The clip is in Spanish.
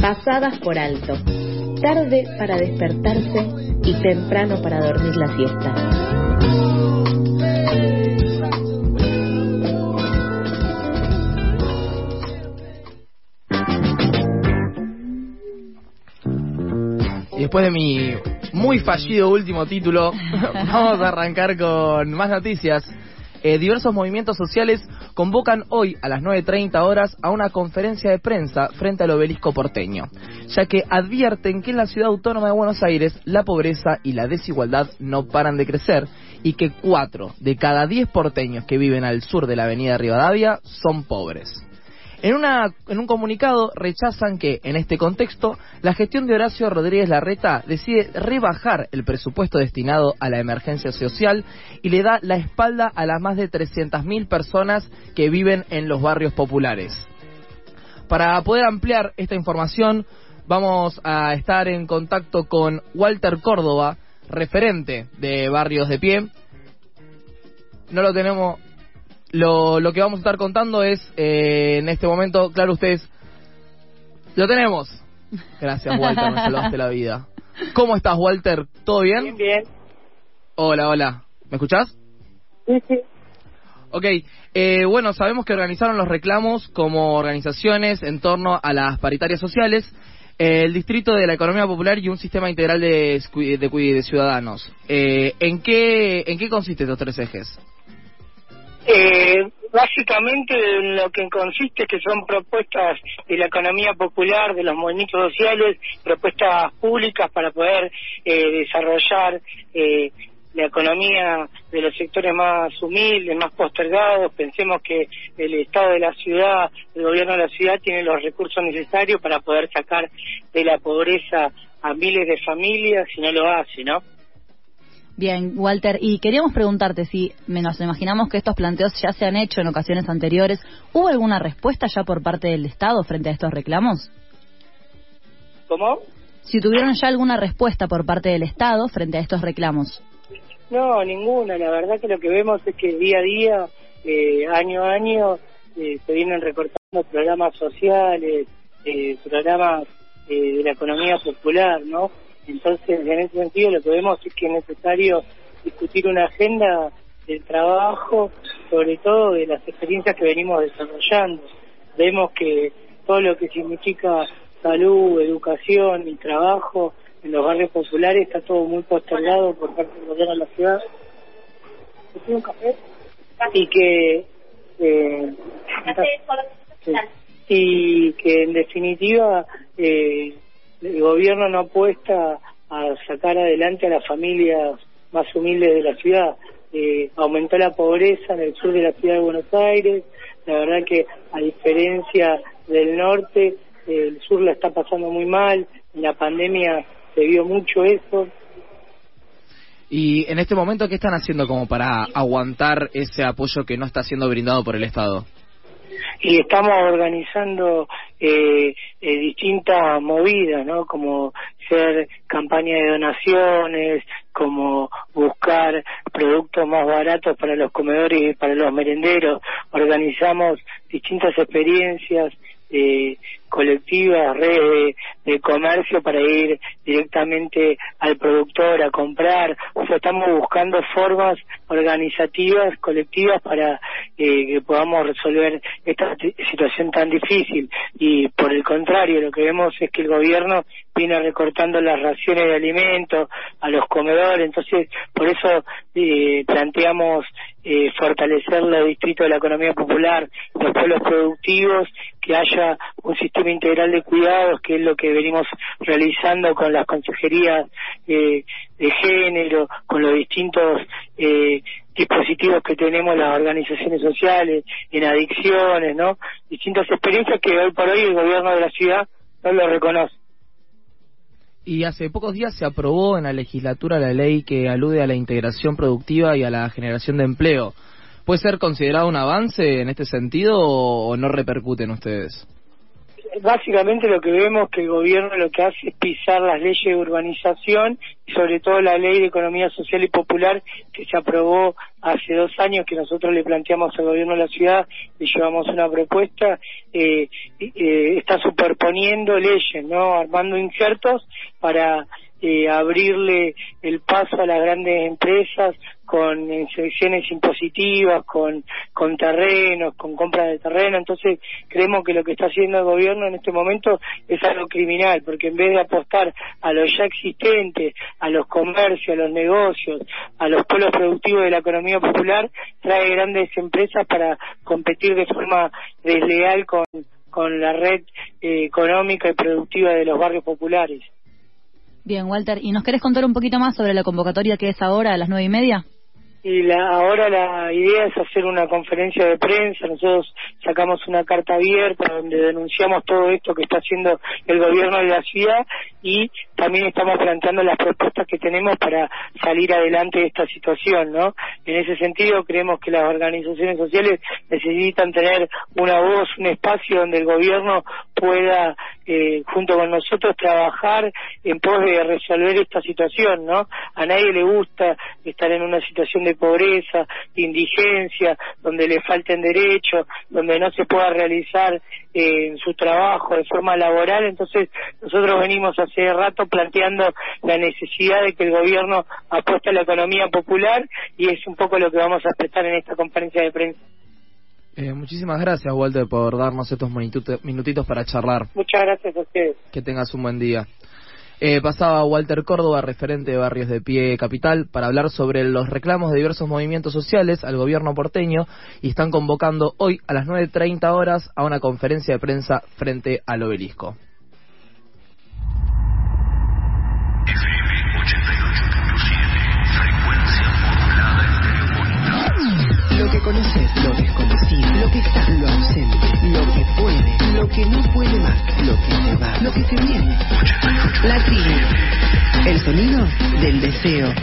pasadas por alto, tarde para despertarse y temprano para dormir la siesta. Después de mi muy fallido último título, vamos a arrancar con más noticias. Eh, diversos movimientos sociales convocan hoy a las 9.30 horas a una conferencia de prensa frente al obelisco porteño, ya que advierten que en la ciudad autónoma de Buenos Aires la pobreza y la desigualdad no paran de crecer y que 4 de cada 10 porteños que viven al sur de la avenida Rivadavia son pobres. En, una, en un comunicado rechazan que, en este contexto, la gestión de Horacio Rodríguez Larreta decide rebajar el presupuesto destinado a la emergencia social y le da la espalda a las más de 300.000 personas que viven en los barrios populares. Para poder ampliar esta información, vamos a estar en contacto con Walter Córdoba, referente de Barrios de Pie. No lo tenemos lo, lo que vamos a estar contando es, eh, en este momento, claro, ustedes lo tenemos. Gracias, Walter, me salvaste la vida. ¿Cómo estás, Walter? ¿Todo bien? Bien, bien. Hola, hola. ¿Me escuchás? Sí, sí. Ok, eh, bueno, sabemos que organizaron los reclamos como organizaciones en torno a las paritarias sociales, eh, el Distrito de la Economía Popular y un sistema integral de, de, de ciudadanos. Eh, ¿en, qué, ¿En qué consiste estos tres ejes? Eh, básicamente en lo que consiste que son propuestas de la economía popular, de los movimientos sociales, propuestas públicas para poder eh, desarrollar eh, la economía de los sectores más humildes, más postergados. Pensemos que el Estado de la ciudad, el gobierno de la ciudad tiene los recursos necesarios para poder sacar de la pobreza a miles de familias si no lo hace, ¿no? Bien, Walter, y queríamos preguntarte si nos imaginamos que estos planteos ya se han hecho en ocasiones anteriores. ¿Hubo alguna respuesta ya por parte del Estado frente a estos reclamos? ¿Cómo? Si tuvieron ya alguna respuesta por parte del Estado frente a estos reclamos. No, ninguna. La verdad que lo que vemos es que día a día, eh, año a año, eh, se vienen recortando programas sociales, eh, programas eh, de la economía popular, ¿no? Entonces, en ese sentido, lo que vemos es que es necesario discutir una agenda del trabajo, sobre todo de las experiencias que venimos desarrollando. Vemos que todo lo que significa salud, educación y trabajo en los barrios populares está todo muy postergado por parte del gobierno de la ciudad. un café? Y que... Eh, y que en definitiva eh, el gobierno no apuesta a sacar adelante a las familias más humildes de la ciudad. Eh, aumentó la pobreza en el sur de la ciudad de Buenos Aires. La verdad que a diferencia del norte, el sur la está pasando muy mal. En la pandemia se vio mucho eso. Y en este momento, ¿qué están haciendo como para aguantar ese apoyo que no está siendo brindado por el Estado? y estamos organizando eh, eh, distintas movidas, ¿no? Como ser campaña de donaciones, como buscar productos más baratos para los comedores y para los merenderos. Organizamos distintas experiencias eh, colectivas, redes de, de, comercio para ir directamente al productor a comprar. O sea, estamos buscando formas organizativas, colectivas para eh, que podamos resolver esta situación tan difícil. Y por el contrario, lo que vemos es que el gobierno viene recortando las raciones de alimentos a los comedores. Entonces, por eso eh, planteamos eh, fortalecer los distritos de la economía popular, los pueblos productivos, que haya un sistema integral de cuidados, que es lo que venimos realizando con las consejerías eh, de género, con los distintos eh, dispositivos que tenemos las organizaciones sociales, en adicciones, ¿no? Distintas experiencias que hoy por hoy el gobierno de la ciudad no lo reconoce. Y hace pocos días se aprobó en la legislatura la ley que alude a la integración productiva y a la generación de empleo. ¿Puede ser considerado un avance en este sentido o no repercuten ustedes? Básicamente lo que vemos que el gobierno lo que hace es pisar las leyes de urbanización y sobre todo la ley de economía social y popular que se aprobó hace dos años que nosotros le planteamos al gobierno de la ciudad y llevamos una propuesta eh, eh, está superponiendo leyes no armando injertos para eh, abrirle el paso a las grandes empresas con inspecciones impositivas, con, con terrenos, con compras de terreno. Entonces, creemos que lo que está haciendo el gobierno en este momento es algo criminal, porque en vez de apostar a lo ya existente, a los comercios, a los negocios, a los pueblos productivos de la economía popular, trae grandes empresas para competir de forma desleal con, con la red eh, económica y productiva de los barrios populares. Bien, Walter, ¿y nos querés contar un poquito más sobre la convocatoria que es ahora a las nueve y media? Y la, ahora la idea es hacer una conferencia de prensa. Nosotros sacamos una carta abierta donde denunciamos todo esto que está haciendo el gobierno de la ciudad y también estamos planteando las propuestas que tenemos para salir adelante de esta situación, ¿no? En ese sentido creemos que las organizaciones sociales necesitan tener una voz, un espacio donde el gobierno pueda eh, junto con nosotros trabajar en pos de resolver esta situación, ¿no? A nadie le gusta estar en una situación de pobreza, de indigencia, donde le falten derechos, donde no se pueda realizar eh, su trabajo de forma laboral. Entonces, nosotros venimos hace rato planteando la necesidad de que el gobierno apueste a la economía popular y es un poco lo que vamos a apretar en esta conferencia de prensa. Eh, muchísimas gracias, Walter, por darnos estos minutitos para charlar. Muchas gracias a ustedes. Que tengas un buen día. Eh, pasaba Walter Córdoba, referente de Barrios de Pie Capital, para hablar sobre los reclamos de diversos movimientos sociales al gobierno porteño y están convocando hoy a las 9.30 horas a una conferencia de prensa frente al obelisco. Lo que conoces, lo desconocido, lo que está, lo ausente, lo que puede, lo que no puede más, lo que se va, lo que se viene. La tribu, el sonido del deseo.